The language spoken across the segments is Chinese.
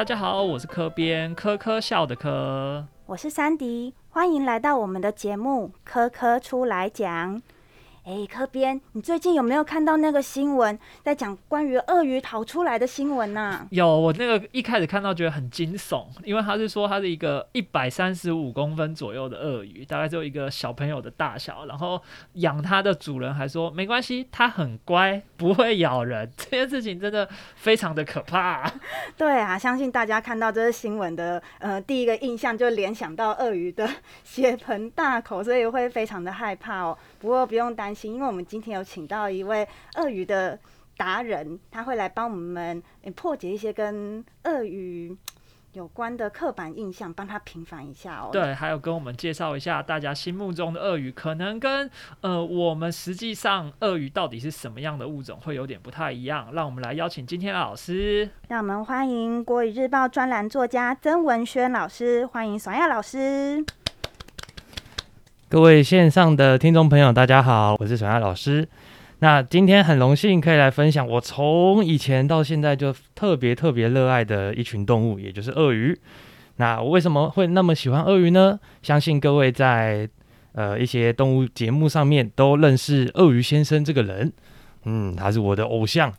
大家好，我是科编，科科笑的科。我是珊迪，欢迎来到我们的节目《科科出来讲》。哎，科编，你最近有没有看到那个新闻，在讲关于鳄鱼逃出来的新闻呢？有，我那个一开始看到觉得很惊悚，因为他是说它是一个一百三十五公分左右的鳄鱼，大概只有一个小朋友的大小，然后养它的主人还说没关系，它很乖，不会咬人。这件事情真的非常的可怕。对啊，相信大家看到这个新闻的呃第一个印象就联想到鳄鱼的 血盆大口，所以会非常的害怕哦。不过不用担心，因为我们今天有请到一位鳄鱼的达人，他会来帮我们破解一些跟鳄鱼有关的刻板印象，帮他平反一下哦。对，还有跟我们介绍一下大家心目中的鳄鱼，可能跟呃我们实际上鳄鱼到底是什么样的物种会有点不太一样。让我们来邀请今天的老师，让我们欢迎国语日报专栏作家曾文轩老师，欢迎爽亚老师。各位线上的听众朋友，大家好，我是沈亚老师。那今天很荣幸可以来分享我从以前到现在就特别特别热爱的一群动物，也就是鳄鱼。那我为什么会那么喜欢鳄鱼呢？相信各位在呃一些动物节目上面都认识鳄鱼先生这个人。嗯，他是我的偶像。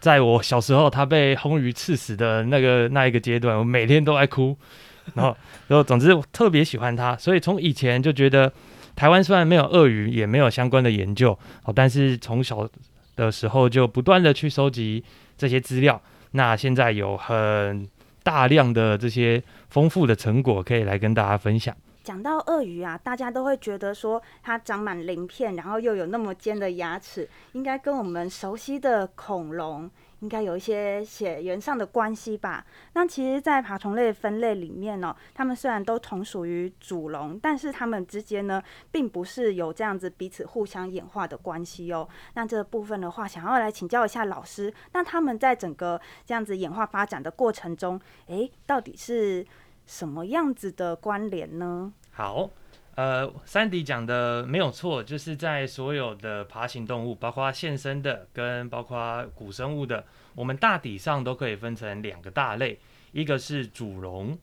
在我小时候，他被红鱼刺死的那个那一个阶段，我每天都爱哭。然后，然后，总之我特别喜欢它，所以从以前就觉得，台湾虽然没有鳄鱼，也没有相关的研究，哦，但是从小的时候就不断的去收集这些资料。那现在有很大量的这些丰富的成果可以来跟大家分享。讲到鳄鱼啊，大家都会觉得说它长满鳞片，然后又有那么尖的牙齿，应该跟我们熟悉的恐龙。应该有一些血缘上的关系吧。那其实，在爬虫类分类里面呢，它们虽然都同属于主龙，但是它们之间呢，并不是有这样子彼此互相演化的关系哦。那这部分的话，想要来请教一下老师，那他们在整个这样子演化发展的过程中，诶，到底是什么样子的关联呢？好。呃，三迪讲的没有错，就是在所有的爬行动物，包括现生的跟包括古生物的，我们大体上都可以分成两个大类，一个是主龙，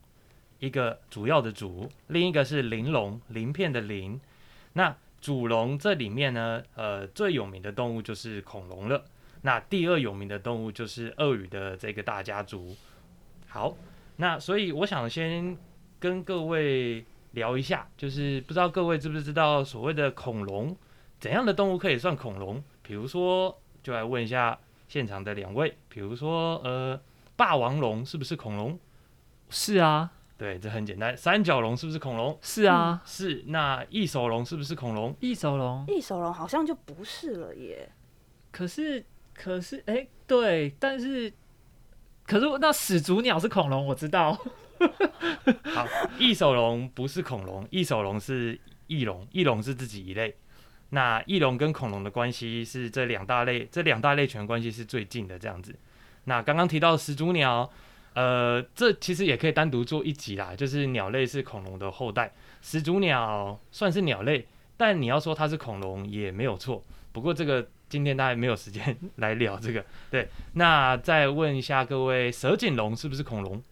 一个主要的主，另一个是鳞龙，鳞片的鳞。那主龙这里面呢，呃，最有名的动物就是恐龙了。那第二有名的动物就是鳄鱼的这个大家族。好，那所以我想先跟各位。聊一下，就是不知道各位知不知道所谓的恐龙，怎样的动物可以算恐龙？比如说，就来问一下现场的两位，比如说，呃，霸王龙是不是恐龙？是啊，对，这很简单。三角龙是不是恐龙？是啊，是。那异手龙是不是恐龙？异手龙，异手龙好像就不是了耶。可是，可是，哎，对，但是，可是那始祖鸟是恐龙，我知道。好，异手龙不是恐龙，异手龙是翼龙，翼龙是自己一类。那翼龙跟恐龙的关系是这两大类，这两大类犬关系是最近的这样子。那刚刚提到始祖鸟，呃，这其实也可以单独做一集啦，就是鸟类是恐龙的后代，始祖鸟算是鸟类，但你要说它是恐龙也没有错。不过这个今天大家没有时间 来聊这个。对，那再问一下各位，蛇颈龙是不是恐龙？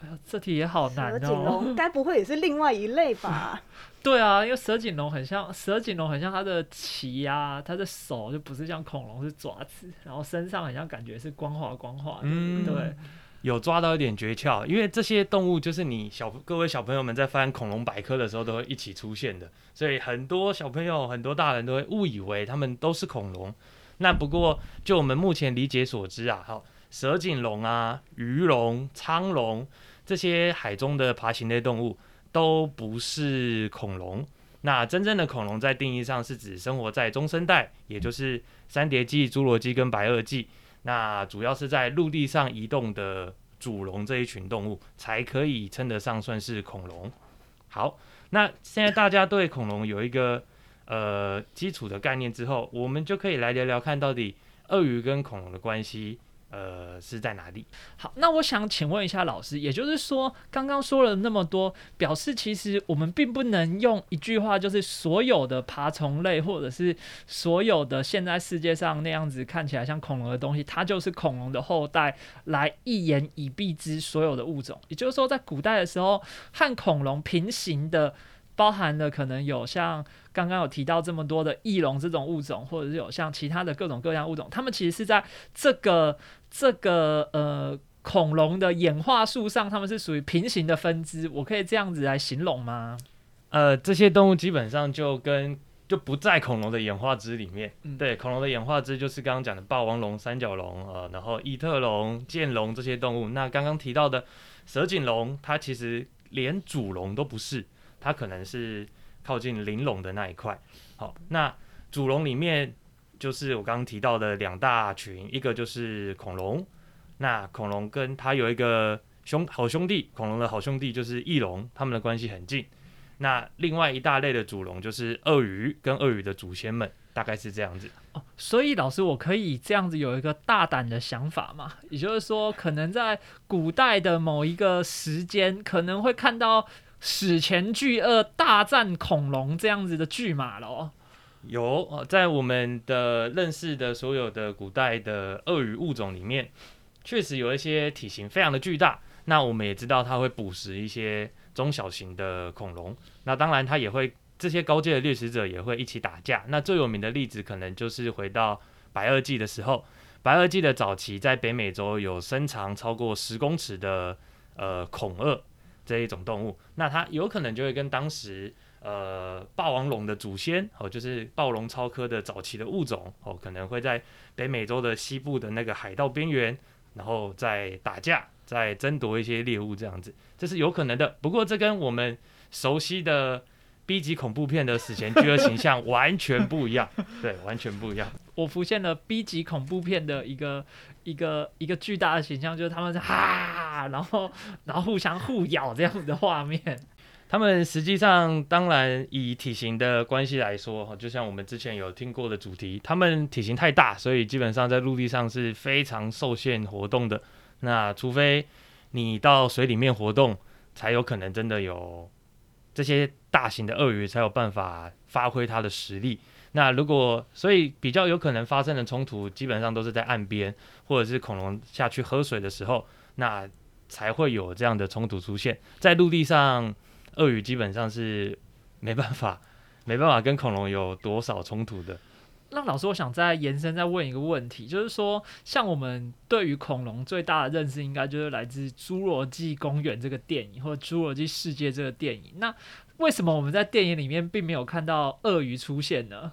哎呀，这题也好难哦。蛇颈龙 该不会也是另外一类吧？对啊，因为蛇颈龙很像蛇颈龙，很像它的鳍啊，它的手就不是像恐龙是爪子，然后身上很像感觉是光滑光滑的。嗯，对，有抓到一点诀窍。因为这些动物就是你小各位小朋友们在翻恐龙百科的时候都会一起出现的，所以很多小朋友、很多大人都会误以为它们都是恐龙。那不过就我们目前理解所知啊，好。蛇颈龙啊，鱼龙、苍龙这些海中的爬行类动物都不是恐龙。那真正的恐龙在定义上是指生活在中生代，也就是三叠纪、侏罗纪跟白垩纪。那主要是在陆地上移动的主龙这一群动物才可以称得上算是恐龙。好，那现在大家对恐龙有一个呃基础的概念之后，我们就可以来聊聊看到底鳄鱼跟恐龙的关系。呃是在哪里。好，那我想请问一下老师，也就是说，刚刚说了那么多，表示其实我们并不能用一句话，就是所有的爬虫类，或者是所有的现在世界上那样子看起来像恐龙的东西，它就是恐龙的后代，来一言以蔽之所有的物种。也就是说，在古代的时候，和恐龙平行的。包含的可能有像刚刚有提到这么多的翼龙这种物种，或者是有像其他的各种各样物种，它们其实是在这个这个呃恐龙的演化树上，它们是属于平行的分支。我可以这样子来形容吗？呃，这些动物基本上就跟就不在恐龙的演化支里面。嗯对，恐龙的演化支就是刚刚讲的霸王龙、三角龙，呃，然后异特龙、剑龙这些动物。那刚刚提到的蛇颈龙，它其实连主龙都不是。它可能是靠近玲珑的那一块。好，那主龙里面就是我刚刚提到的两大群，一个就是恐龙，那恐龙跟它有一个兄好兄弟，恐龙的好兄弟就是翼龙，它们的关系很近。那另外一大类的主龙就是鳄鱼跟鳄鱼的祖先们，大概是这样子。哦，所以老师，我可以这样子有一个大胆的想法嘛？也就是说，可能在古代的某一个时间，可能会看到。史前巨鳄大战恐龙这样子的巨马咯。有，在我们的认识的所有的古代的鳄鱼物种里面，确实有一些体型非常的巨大。那我们也知道它会捕食一些中小型的恐龙。那当然，它也会这些高阶的掠食者也会一起打架。那最有名的例子可能就是回到白垩纪的时候，白垩纪的早期在北美洲有身长超过十公尺的呃恐鳄。这一种动物，那它有可能就会跟当时呃霸王龙的祖先哦，就是暴龙超科的早期的物种哦，可能会在北美洲的西部的那个海盗边缘，然后再打架，再争夺一些猎物这样子，这是有可能的。不过这跟我们熟悉的 B 级恐怖片的史前巨鳄形象完全不一样，对，完全不一样。我浮现了 B 级恐怖片的一个。一个一个巨大的形象，就是他们是哈，然后 然后互相互咬这样子的画面。他们实际上当然以体型的关系来说，就像我们之前有听过的主题，他们体型太大，所以基本上在陆地上是非常受限活动的。那除非你到水里面活动，才有可能真的有这些大型的鳄鱼才有办法发挥它的实力。那如果所以比较有可能发生的冲突，基本上都是在岸边，或者是恐龙下去喝水的时候，那才会有这样的冲突出现。在陆地上，鳄鱼基本上是没办法，没办法跟恐龙有多少冲突的。那老师，我想再延伸再问一个问题，就是说，像我们对于恐龙最大的认识，应该就是来自《侏罗纪公园》这个电影，或《侏罗纪世界》这个电影。那为什么我们在电影里面并没有看到鳄鱼出现呢？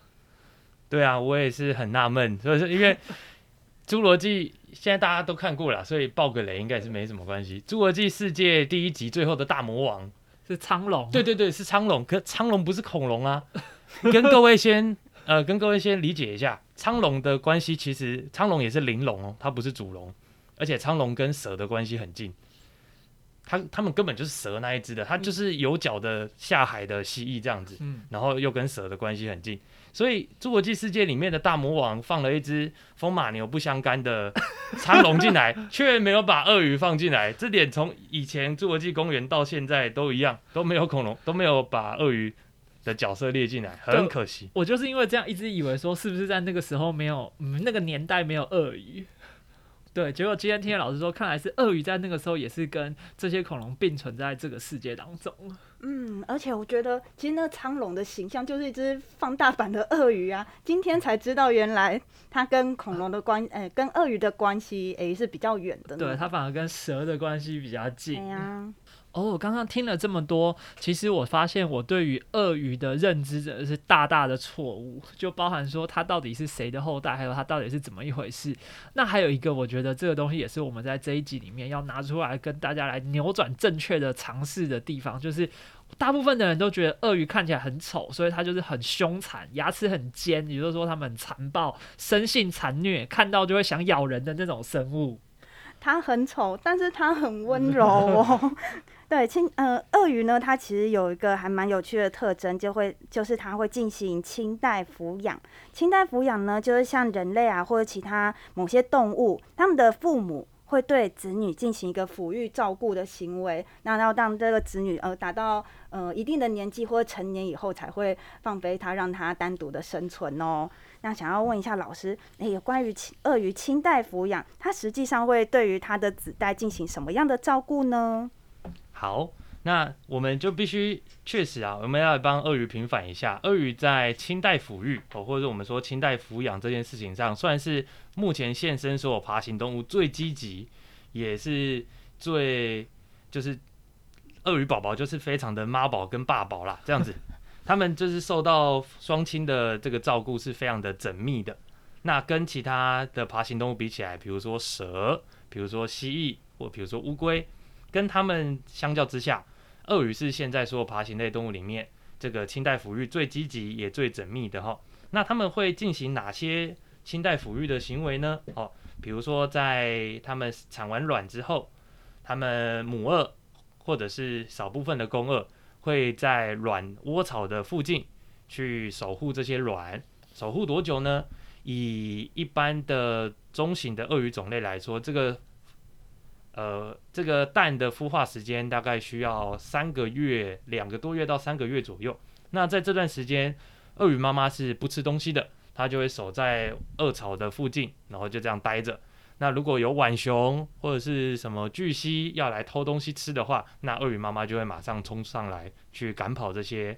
对啊，我也是很纳闷，所以说因为 《侏罗纪》现在大家都看过了，所以爆个雷应该是没什么关系。《侏罗纪世界》第一集最后的大魔王是苍龙，对对对，是苍龙。可苍龙不是恐龙啊，跟各位先 呃，跟各位先理解一下，苍龙的关系其实苍龙也是灵龙哦，它不是主龙，而且苍龙跟蛇的关系很近，它它们根本就是蛇那一只的，它就是有脚的下海的蜥蜴这样子，嗯，然后又跟蛇的关系很近。所以《侏罗纪世界》里面的大魔王放了一只风马牛不相干的 苍龙进来，却没有把鳄鱼放进来。这点从以前《侏罗纪公园》到现在都一样，都没有恐龙，都没有把鳄鱼的角色列进来，很可惜。我就是因为这样一直以为说，是不是在那个时候没有，嗯，那个年代没有鳄鱼。对，结果今天听老师说，看来是鳄鱼在那个时候也是跟这些恐龙并存在这个世界当中。嗯，而且我觉得其实那个苍龙的形象就是一只放大版的鳄鱼啊。今天才知道，原来它跟恐龙的关，哎，跟鳄鱼的关系，诶，是比较远的。对，它反而跟蛇的关系比较近。对呀。哦，刚刚听了这么多，其实我发现我对于鳄鱼的认知真的是大大的错误，就包含说它到底是谁的后代，还有它到底是怎么一回事。那还有一个，我觉得这个东西也是我们在这一集里面要拿出来跟大家来扭转正确的尝试的地方，就是大部分的人都觉得鳄鱼看起来很丑，所以它就是很凶残，牙齿很尖，也就是说它们很残暴，生性残虐，看到就会想咬人的那种生物。它很丑，但是它很温柔哦。对，亲呃，鳄鱼呢，它其实有一个还蛮有趣的特征，就会就是它会进行清代抚养。清代抚养呢，就是像人类啊或者其他某些动物，他们的父母会对子女进行一个抚育照顾的行为，那要让这个子女呃达到呃一定的年纪或者成年以后，才会放飞他，让他单独的生存哦。那想要问一下老师，哎，有关于鳄鱼清代抚养，它实际上会对于它的子代进行什么样的照顾呢？好，那我们就必须确实啊，我们要帮鳄鱼平反一下。鳄鱼在清代抚育哦，或者我们说清代抚养这件事情上，算是目前现身所有爬行动物最积极，也是最就是鳄鱼宝宝就是非常的妈宝跟爸宝啦，这样子，他们就是受到双亲的这个照顾是非常的缜密的。那跟其他的爬行动物比起来，比如说蛇，比如说蜥蜴，或比如说乌龟。跟他们相较之下，鳄鱼是现在所有爬行类动物里面这个清代抚育最积极也最缜密的哈。那他们会进行哪些清代抚育的行为呢？哦，比如说在他们产完卵之后，他们母鳄或者是少部分的公鳄会在卵窝巢的附近去守护这些卵，守护多久呢？以一般的中型的鳄鱼种类来说，这个。呃，这个蛋的孵化时间大概需要三个月，两个多月到三个月左右。那在这段时间，鳄鱼妈妈是不吃东西的，它就会守在鳄巢的附近，然后就这样待着。那如果有浣熊或者是什么巨蜥要来偷东西吃的话，那鳄鱼妈妈就会马上冲上来去赶跑这些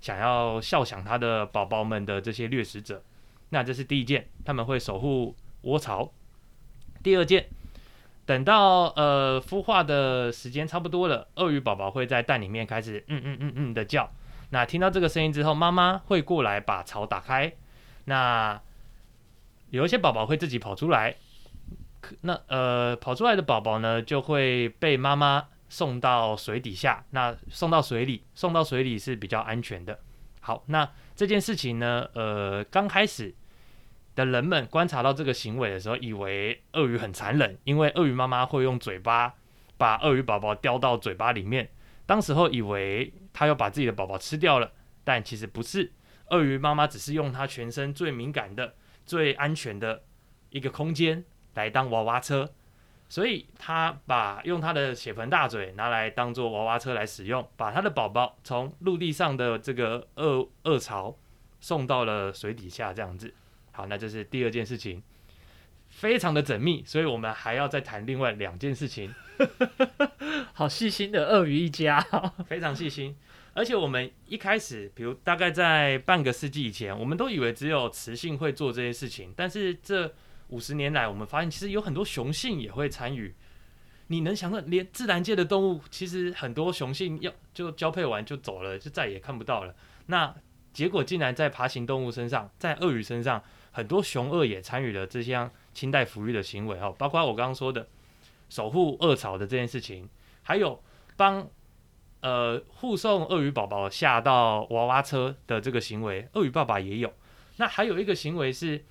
想要笑想它的宝宝们的这些掠食者。那这是第一件，他们会守护窝巢。第二件。等到呃孵化的时间差不多了，鳄鱼宝宝会在蛋里面开始嗯嗯嗯嗯的叫。那听到这个声音之后，妈妈会过来把巢打开。那有一些宝宝会自己跑出来，那呃跑出来的宝宝呢，就会被妈妈送到水底下。那送到水里，送到水里是比较安全的。好，那这件事情呢，呃刚开始。的人们观察到这个行为的时候，以为鳄鱼很残忍，因为鳄鱼妈妈会用嘴巴把鳄鱼宝宝叼到嘴巴里面。当时候以为它要把自己的宝宝吃掉了，但其实不是，鳄鱼妈妈只是用它全身最敏感的、最安全的一个空间来当娃娃车，所以它把用它的血盆大嘴拿来当做娃娃车来使用，把它的宝宝从陆地上的这个鳄鳄巢送到了水底下，这样子。好，那这是第二件事情，非常的缜密，所以我们还要再谈另外两件事情。好细心的鳄鱼一家，非常细心。而且我们一开始，比如大概在半个世纪以前，我们都以为只有雌性会做这些事情，但是这五十年来，我们发现其实有很多雄性也会参与。你能想到，连自然界的动物，其实很多雄性要就交配完就走了，就再也看不到了。那结果竟然在爬行动物身上，在鳄鱼身上。很多雄鳄也参与了这项清代抚育的行为哈，包括我刚刚说的守护鳄巢的这件事情，还有帮呃护送鳄鱼宝宝下到娃娃车的这个行为，鳄鱼爸爸也有。那还有一个行为是，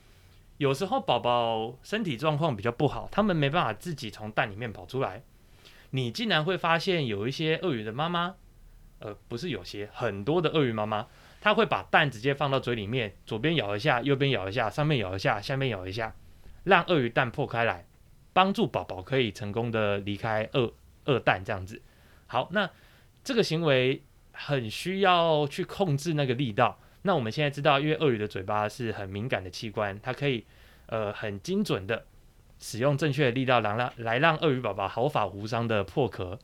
有时候宝宝身体状况比较不好，他们没办法自己从蛋里面跑出来，你竟然会发现有一些鳄鱼的妈妈，呃，不是有些很多的鳄鱼妈妈。它会把蛋直接放到嘴里面，左边咬一下，右边咬一下，上面咬一下，下面咬一下，让鳄鱼蛋破开来，帮助宝宝可以成功的离开鳄鳄蛋这样子。好，那这个行为很需要去控制那个力道。那我们现在知道，因为鳄鱼的嘴巴是很敏感的器官，它可以呃很精准的使用正确的力道，来让来让鳄鱼宝宝毫发无伤的破壳。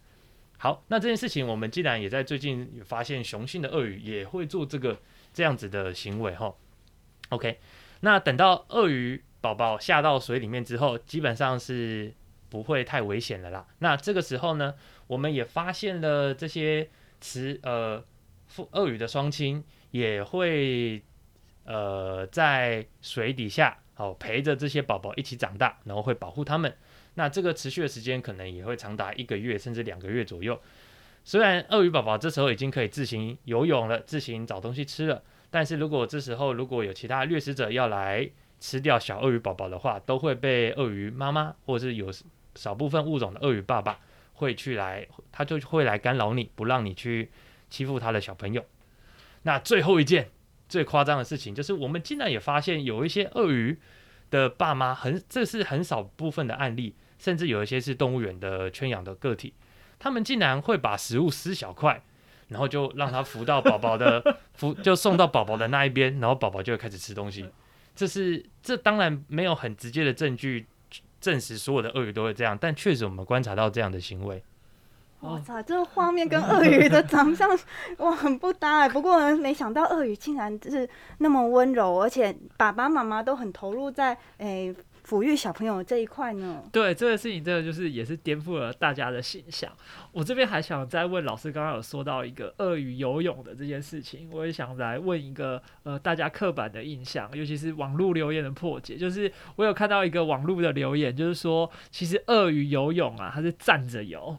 好，那这件事情我们既然也在最近有发现，雄性的鳄鱼也会做这个这样子的行为哈。OK，那等到鳄鱼宝宝下到水里面之后，基本上是不会太危险的啦。那这个时候呢，我们也发现了这些雌呃父鳄鱼的双亲也会呃在水底下哦陪着这些宝宝一起长大，然后会保护他们。那这个持续的时间可能也会长达一个月甚至两个月左右。虽然鳄鱼宝宝这时候已经可以自行游泳了，自行找东西吃了，但是如果这时候如果有其他掠食者要来吃掉小鳄鱼宝宝的话，都会被鳄鱼妈妈或者是有少部分物种的鳄鱼爸爸会去来，他就会来干扰你，不让你去欺负他的小朋友。那最后一件最夸张的事情，就是我们竟然也发现有一些鳄鱼的爸妈很，这是很少部分的案例，甚至有一些是动物园的圈养的个体，他们竟然会把食物撕小块，然后就让它浮到宝宝的浮，就送到宝宝的那一边，然后宝宝就会开始吃东西。这是这当然没有很直接的证据证实所有的鳄鱼都会这样，但确实我们观察到这样的行为。哇操，这个画面跟鳄鱼的长相 哇很不搭哎。不过，没想到鳄鱼竟然是那么温柔，而且爸爸妈妈都很投入在诶抚育小朋友这一块呢。对这个事情，真的就是也是颠覆了大家的形象。我这边还想再问老师，刚刚有说到一个鳄鱼游泳的这件事情，我也想来问一个呃大家刻板的印象，尤其是网络留言的破解。就是我有看到一个网络的留言，就是说其实鳄鱼游泳啊，它是站着游。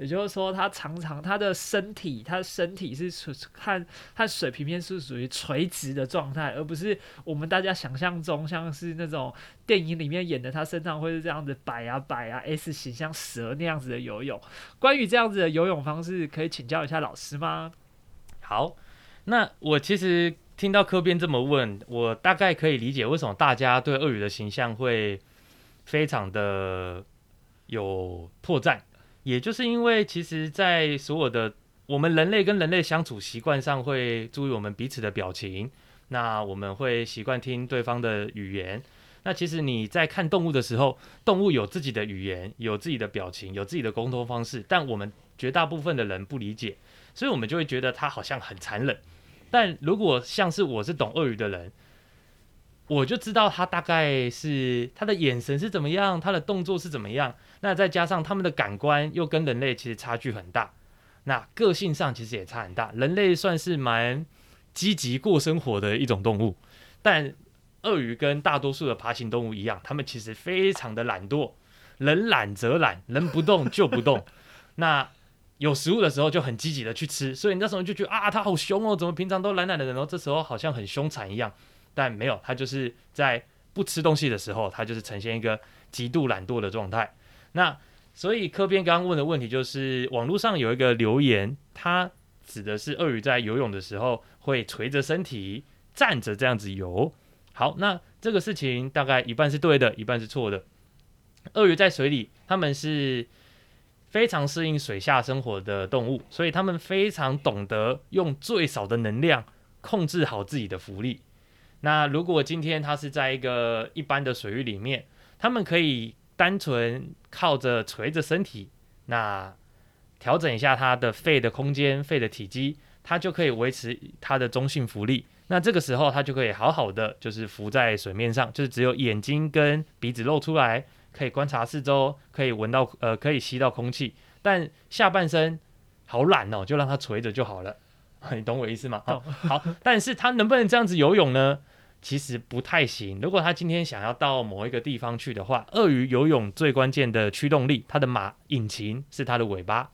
也就是说，它常常它的身体，它的身体是垂看看水平面是属于垂直的状态，而不是我们大家想象中像是那种电影里面演的，它身上会是这样子摆啊摆啊 S 型像蛇那样子的游泳。关于这样子的游泳方式，可以请教一下老师吗？好，那我其实听到科编这么问，我大概可以理解为什么大家对鳄鱼的形象会非常的有破绽。也就是因为，其实，在所有的我们人类跟人类相处习惯上，会注意我们彼此的表情。那我们会习惯听对方的语言。那其实你在看动物的时候，动物有自己的语言，有自己的表情，有自己的沟通方式。但我们绝大部分的人不理解，所以我们就会觉得它好像很残忍。但如果像是我是懂鳄鱼的人，我就知道他大概是他的眼神是怎么样，他的动作是怎么样。那再加上他们的感官又跟人类其实差距很大，那个性上其实也差很大。人类算是蛮积极过生活的一种动物，但鳄鱼跟大多数的爬行动物一样，它们其实非常的懒惰，人懒则懒，人不动就不动。那有食物的时候就很积极的去吃，所以那时候就觉得啊，它好凶哦，怎么平常都懒懒的，然后这时候好像很凶残一样。但没有，他就是在不吃东西的时候，他就是呈现一个极度懒惰的状态。那所以科编刚刚问的问题就是，网络上有一个留言，它指的是鳄鱼在游泳的时候会垂着身体站着这样子游。好，那这个事情大概一半是对的，一半是错的。鳄鱼在水里，它们是非常适应水下生活的动物，所以它们非常懂得用最少的能量控制好自己的浮力。那如果今天它是在一个一般的水域里面，它们可以单纯靠着垂着身体，那调整一下它的肺的空间、肺的体积，它就可以维持它的中性浮力。那这个时候它就可以好好的就是浮在水面上，就是只有眼睛跟鼻子露出来，可以观察四周，可以闻到呃可以吸到空气，但下半身好懒哦，就让它垂着就好了。你懂我意思吗？好，好，但是它能不能这样子游泳呢？其实不太行。如果他今天想要到某一个地方去的话，鳄鱼游泳最关键的驱动力，它的马引擎是它的尾巴。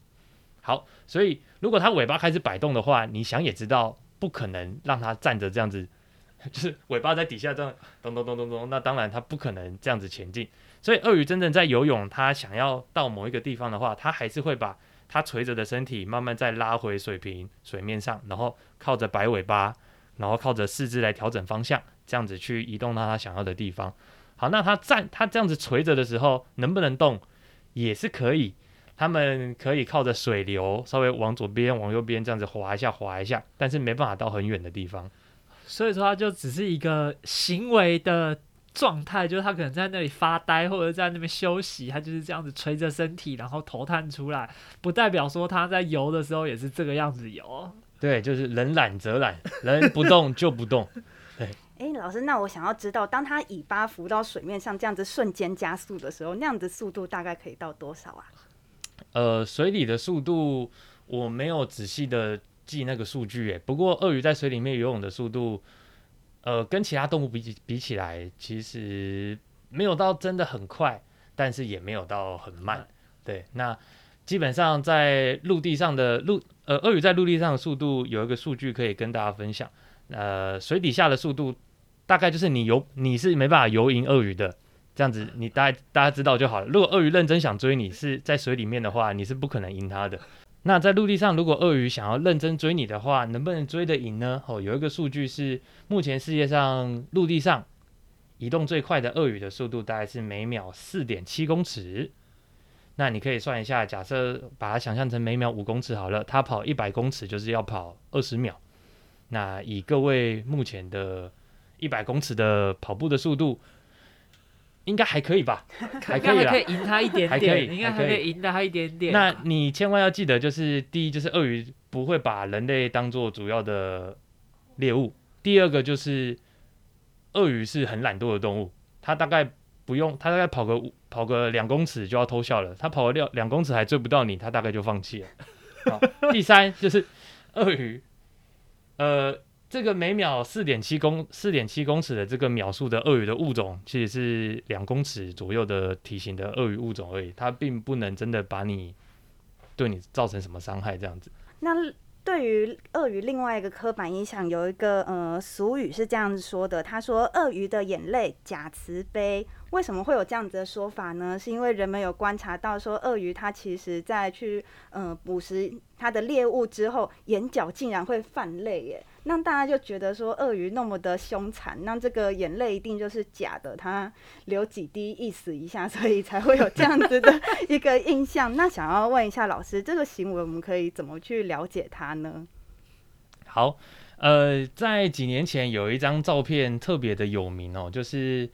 好，所以如果它尾巴开始摆动的话，你想也知道，不可能让它站着这样子，就是尾巴在底下这样咚咚咚咚咚。那当然它不可能这样子前进。所以鳄鱼真正在游泳，它想要到某一个地方的话，它还是会把它垂着的身体慢慢再拉回水平水面上，然后靠着摆尾巴，然后靠着四肢来调整方向。这样子去移动到他想要的地方。好，那他站，他这样子垂着的时候，能不能动？也是可以。他们可以靠着水流稍微往左边、往右边这样子滑一下、滑一下，但是没办法到很远的地方。所以说，它就只是一个行为的状态，就是他可能在那里发呆或者在那边休息，他就是这样子垂着身体，然后头探出来，不代表说他在游的时候也是这个样子游。对，就是人懒则懒，人不动就不动。对。哎，老师，那我想要知道，当他尾巴浮到水面上这样子瞬间加速的时候，那样子速度大概可以到多少啊？呃，水里的速度我没有仔细的记那个数据，哎，不过鳄鱼在水里面游泳的速度，呃，跟其他动物比比起来，其实没有到真的很快，但是也没有到很慢。对，那基本上在陆地上的陆，呃，鳄鱼在陆地上的速度有一个数据可以跟大家分享，呃，水底下的速度。大概就是你游你是没办法游赢鳄鱼的，这样子你大家大家知道就好了。如果鳄鱼认真想追你，是在水里面的话，你是不可能赢它的。那在陆地上，如果鳄鱼想要认真追你的话，能不能追得赢呢？哦，有一个数据是，目前世界上陆地上移动最快的鳄鱼的速度大概是每秒四点七公尺。那你可以算一下，假设把它想象成每秒五公尺好了，它跑一百公尺就是要跑二十秒。那以各位目前的一百公尺的跑步的速度，应该还可以吧？还可以啦可。以赢他一点还可以点，应该还可以还可以赢他一点点。那你千万要记得，就是第一，就是鳄鱼不会把人类当做主要的猎物；第二个就是鳄鱼是很懒惰的动物，它大概不用，它大概跑个跑个两公尺就要偷笑了，它跑了两两公尺还追不到你，它大概就放弃了。好，第三就是鳄鱼，呃。这个每秒四点七公四点七公尺的这个秒数的鳄鱼的物种，其实是两公尺左右的体型的鳄鱼物种而已，它并不能真的把你对你造成什么伤害这样子。那对于鳄鱼另外一个刻板印象，有一个呃俗语是这样子说的，他说鳄鱼的眼泪假慈悲。为什么会有这样子的说法呢？是因为人们有观察到说，鳄鱼它其实在去呃捕食它的猎物之后，眼角竟然会泛泪耶。那大家就觉得说，鳄鱼那么的凶残，那这个眼泪一定就是假的，它流几滴意思一下，所以才会有这样子的一个印象。那想要问一下老师，这个行为我们可以怎么去了解它呢？好，呃，在几年前有一张照片特别的有名哦，就是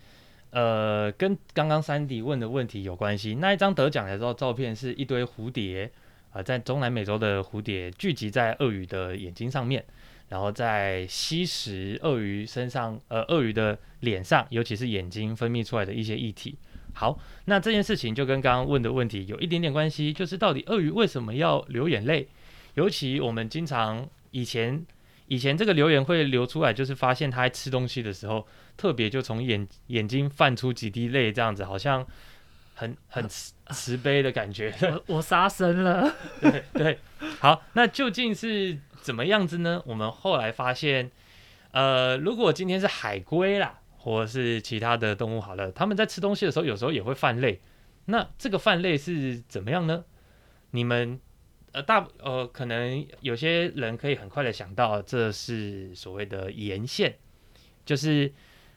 呃跟刚刚三迪问的问题有关系。那一张得奖的照照片是一堆蝴蝶啊、在中南美洲的蝴蝶聚集在鳄鱼的眼睛上面。然后在吸食鳄鱼身上，呃，鳄鱼的脸上，尤其是眼睛分泌出来的一些液体。好，那这件事情就跟刚刚问的问题有一点点关系，就是到底鳄鱼为什么要流眼泪？尤其我们经常以前以前这个留言会流出来，就是发现它在吃东西的时候，特别就从眼眼睛泛出几滴泪，这样子好像很很慈慈悲的感觉。我我杀生了，对 对，好，那究竟是怎么样子呢？我们后来发现，呃，如果今天是海龟啦，或是其他的动物好了，他们在吃东西的时候，有时候也会泛泪。那这个泛泪是怎么样呢？你们呃大呃，可能有些人可以很快的想到，这是所谓的盐腺，就是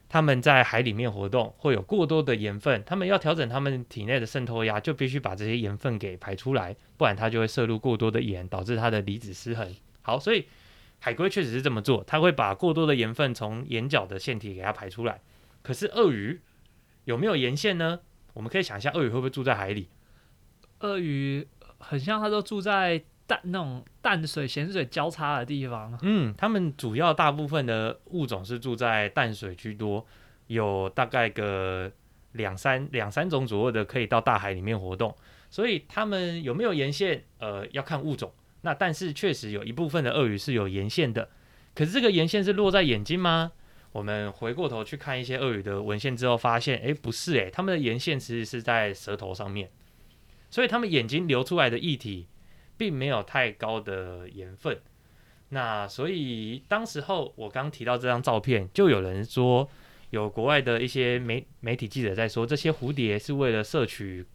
他们在海里面活动会有过多的盐分，他们要调整他们体内的渗透压，就必须把这些盐分给排出来，不然它就会摄入过多的盐，导致它的离子失衡。好，所以海龟确实是这么做，它会把过多的盐分从眼角的腺体给它排出来。可是鳄鱼有没有盐腺呢？我们可以想一下，鳄鱼会不会住在海里？鳄鱼很像它都住在淡那种淡水、咸水交叉的地方。嗯，他们主要大部分的物种是住在淡水居多，有大概个两三两三种左右的可以到大海里面活动。所以他们有没有沿线？呃，要看物种。那但是确实有一部分的鳄鱼是有沿线的，可是这个沿线是落在眼睛吗？我们回过头去看一些鳄鱼的文献之后，发现，诶，不是、诶，它们的沿线其实是在舌头上面，所以它们眼睛流出来的液体并没有太高的盐分。那所以当时候我刚提到这张照片，就有人说，有国外的一些媒媒体记者在说，这些蝴蝶是为了摄取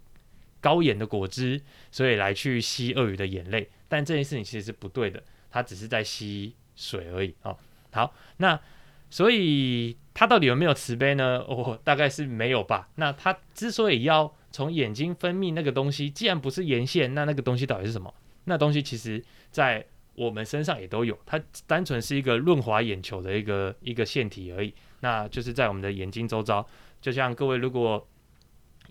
高盐的果汁，所以来去吸鳄鱼的眼泪。但这件事情其实是不对的，它只是在吸水而已哦。好，那所以它到底有没有慈悲呢？哦，大概是没有吧。那它之所以要从眼睛分泌那个东西，既然不是盐腺，那那个东西到底是什么？那东西其实在我们身上也都有，它单纯是一个润滑眼球的一个一个腺体而已。那就是在我们的眼睛周遭，就像各位如果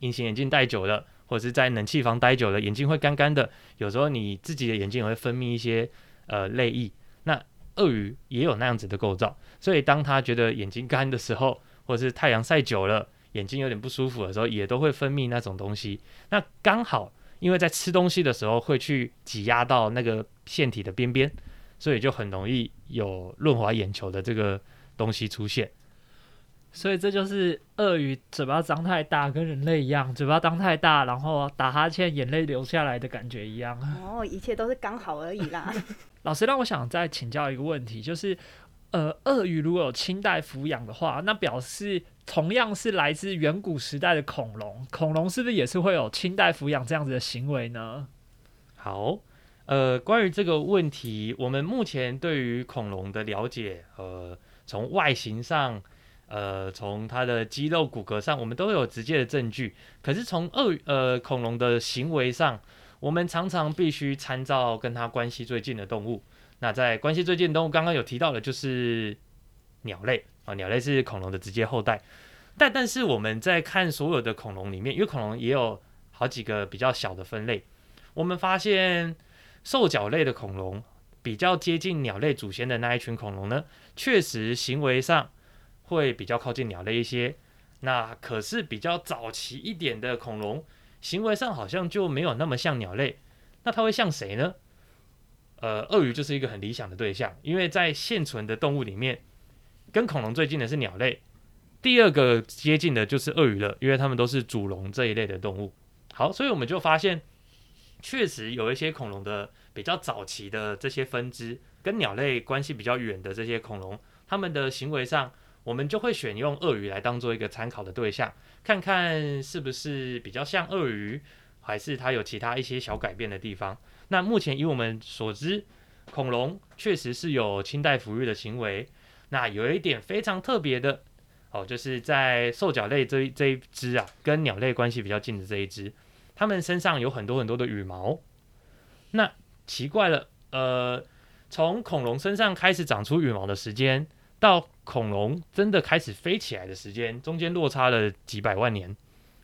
隐形眼镜戴久了，或者是在冷气房待久了，眼睛会干干的。有时候你自己的眼睛也会分泌一些呃泪液。那鳄鱼也有那样子的构造，所以当它觉得眼睛干的时候，或者是太阳晒久了，眼睛有点不舒服的时候，也都会分泌那种东西。那刚好因为在吃东西的时候会去挤压到那个腺体的边边，所以就很容易有润滑眼球的这个东西出现。所以这就是鳄鱼嘴巴张太大，跟人类一样，嘴巴张太大，然后打哈欠，眼泪流下来的感觉一样。哦，一切都是刚好而已啦。老师让我想再请教一个问题，就是，呃，鳄鱼如果有清代抚养的话，那表示同样是来自远古时代的恐龙，恐龙是不是也是会有清代抚养这样子的行为呢？好，呃，关于这个问题，我们目前对于恐龙的了解，呃，从外形上，呃，从它的肌肉骨骼上，我们都有直接的证据。可是从鳄呃恐龙的行为上，我们常常必须参照跟它关系最近的动物。那在关系最近的动物，刚刚有提到的，就是鸟类鸟类是恐龙的直接后代。但但是我们在看所有的恐龙里面，因为恐龙也有好几个比较小的分类，我们发现兽脚类的恐龙比较接近鸟类祖先的那一群恐龙呢，确实行为上会比较靠近鸟类一些。那可是比较早期一点的恐龙，行为上好像就没有那么像鸟类。那它会像谁呢？呃，鳄鱼就是一个很理想的对象，因为在现存的动物里面，跟恐龙最近的是鸟类。第二个接近的就是鳄鱼了，因为它们都是主龙这一类的动物。好，所以我们就发现，确实有一些恐龙的比较早期的这些分支，跟鸟类关系比较远的这些恐龙，它们的行为上，我们就会选用鳄鱼来当做一个参考的对象，看看是不是比较像鳄鱼，还是它有其他一些小改变的地方。那目前以我们所知，恐龙确实是有清代抚育的行为。那有一点非常特别的。哦，就是在兽脚类这这一只啊，跟鸟类关系比较近的这一只，它们身上有很多很多的羽毛。那奇怪了，呃，从恐龙身上开始长出羽毛的时间，到恐龙真的开始飞起来的时间，中间落差了几百万年。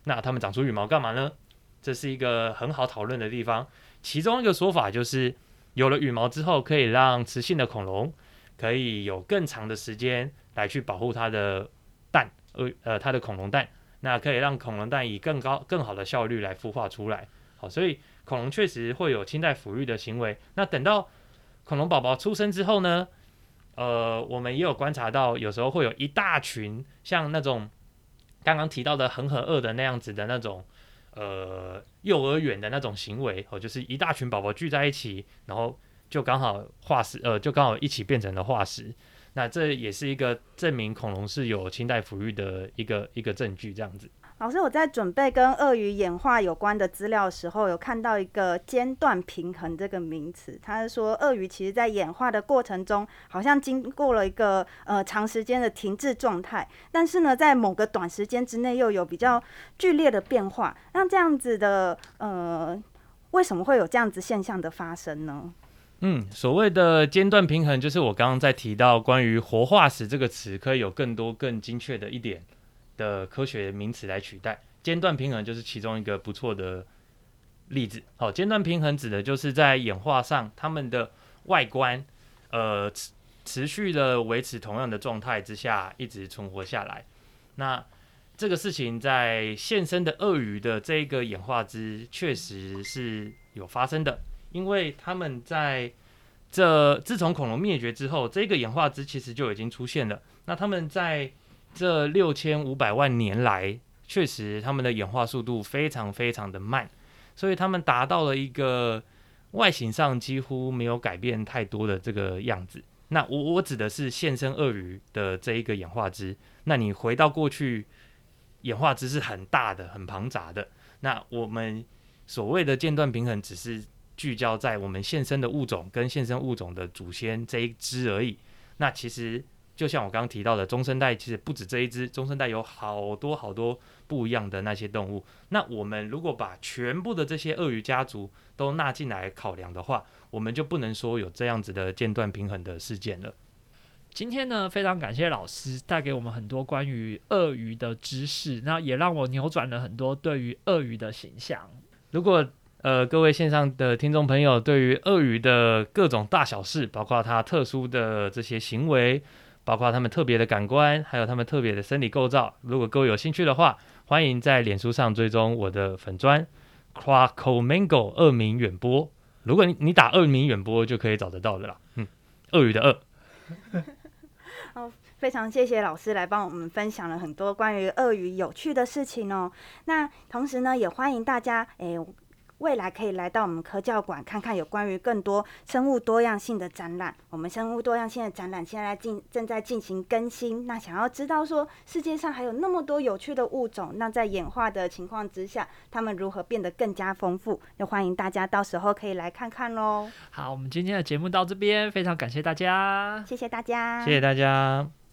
那它们长出羽毛干嘛呢？这是一个很好讨论的地方。其中一个说法就是，有了羽毛之后，可以让雌性的恐龙可以有更长的时间来去保护它的。蛋，呃呃，它的恐龙蛋，那可以让恐龙蛋以更高、更好的效率来孵化出来。好，所以恐龙确实会有清代抚育的行为。那等到恐龙宝宝出生之后呢？呃，我们也有观察到，有时候会有一大群像那种刚刚提到的恒河鳄的那样子的那种呃幼儿园的那种行为，哦，就是一大群宝宝聚在一起，然后就刚好化石，呃，就刚好一起变成了化石。那这也是一个证明恐龙是有清代抚育的一个一个证据，这样子。老师，我在准备跟鳄鱼演化有关的资料的时候，有看到一个间断平衡这个名词。他是说，鳄鱼其实在演化的过程中，好像经过了一个呃长时间的停滞状态，但是呢，在某个短时间之内又有比较剧烈的变化。那这样子的呃，为什么会有这样子现象的发生呢？嗯，所谓的间断平衡，就是我刚刚在提到关于活化石这个词，可以有更多更精确的一点的科学名词来取代。间断平衡就是其中一个不错的例子。好，间断平衡指的就是在演化上，它们的外观，呃，持持续的维持同样的状态之下，一直存活下来。那这个事情在现身的鳄鱼的这个演化之，确实是有发生的。因为他们在这自从恐龙灭绝之后，这个演化之其实就已经出现了。那他们在这六千五百万年来，确实他们的演化速度非常非常的慢，所以他们达到了一个外形上几乎没有改变太多的这个样子。那我我指的是现身鳄鱼的这一个演化之。那你回到过去，演化之是很大的、很庞杂的。那我们所谓的间断平衡，只是。聚焦在我们现身的物种跟现身物种的祖先这一只而已。那其实就像我刚刚提到的，中生代其实不止这一只，中生代有好多好多不一样的那些动物。那我们如果把全部的这些鳄鱼家族都纳进来考量的话，我们就不能说有这样子的间断平衡的事件了。今天呢，非常感谢老师带给我们很多关于鳄鱼的知识，那也让我扭转了很多对于鳄鱼的形象。如果呃，各位线上的听众朋友，对于鳄鱼的各种大小事，包括它特殊的这些行为，包括它们特别的感官，还有它们特别的生理构造，如果各位有兴趣的话，欢迎在脸书上追踪我的粉砖 c r a k o Mango 二名远播。如果你你打二名远播就可以找得到的啦。嗯，鳄鱼的鳄。好，非常谢谢老师来帮我们分享了很多关于鳄鱼有趣的事情哦。那同时呢，也欢迎大家诶。未来可以来到我们科教馆看看有关于更多生物多样性的展览。我们生物多样性的展览现在进正在进行更新。那想要知道说世界上还有那么多有趣的物种，那在演化的情况之下，它们如何变得更加丰富？那欢迎大家到时候可以来看看喽。好，我们今天的节目到这边，非常感谢大家，谢谢大家，谢谢大家。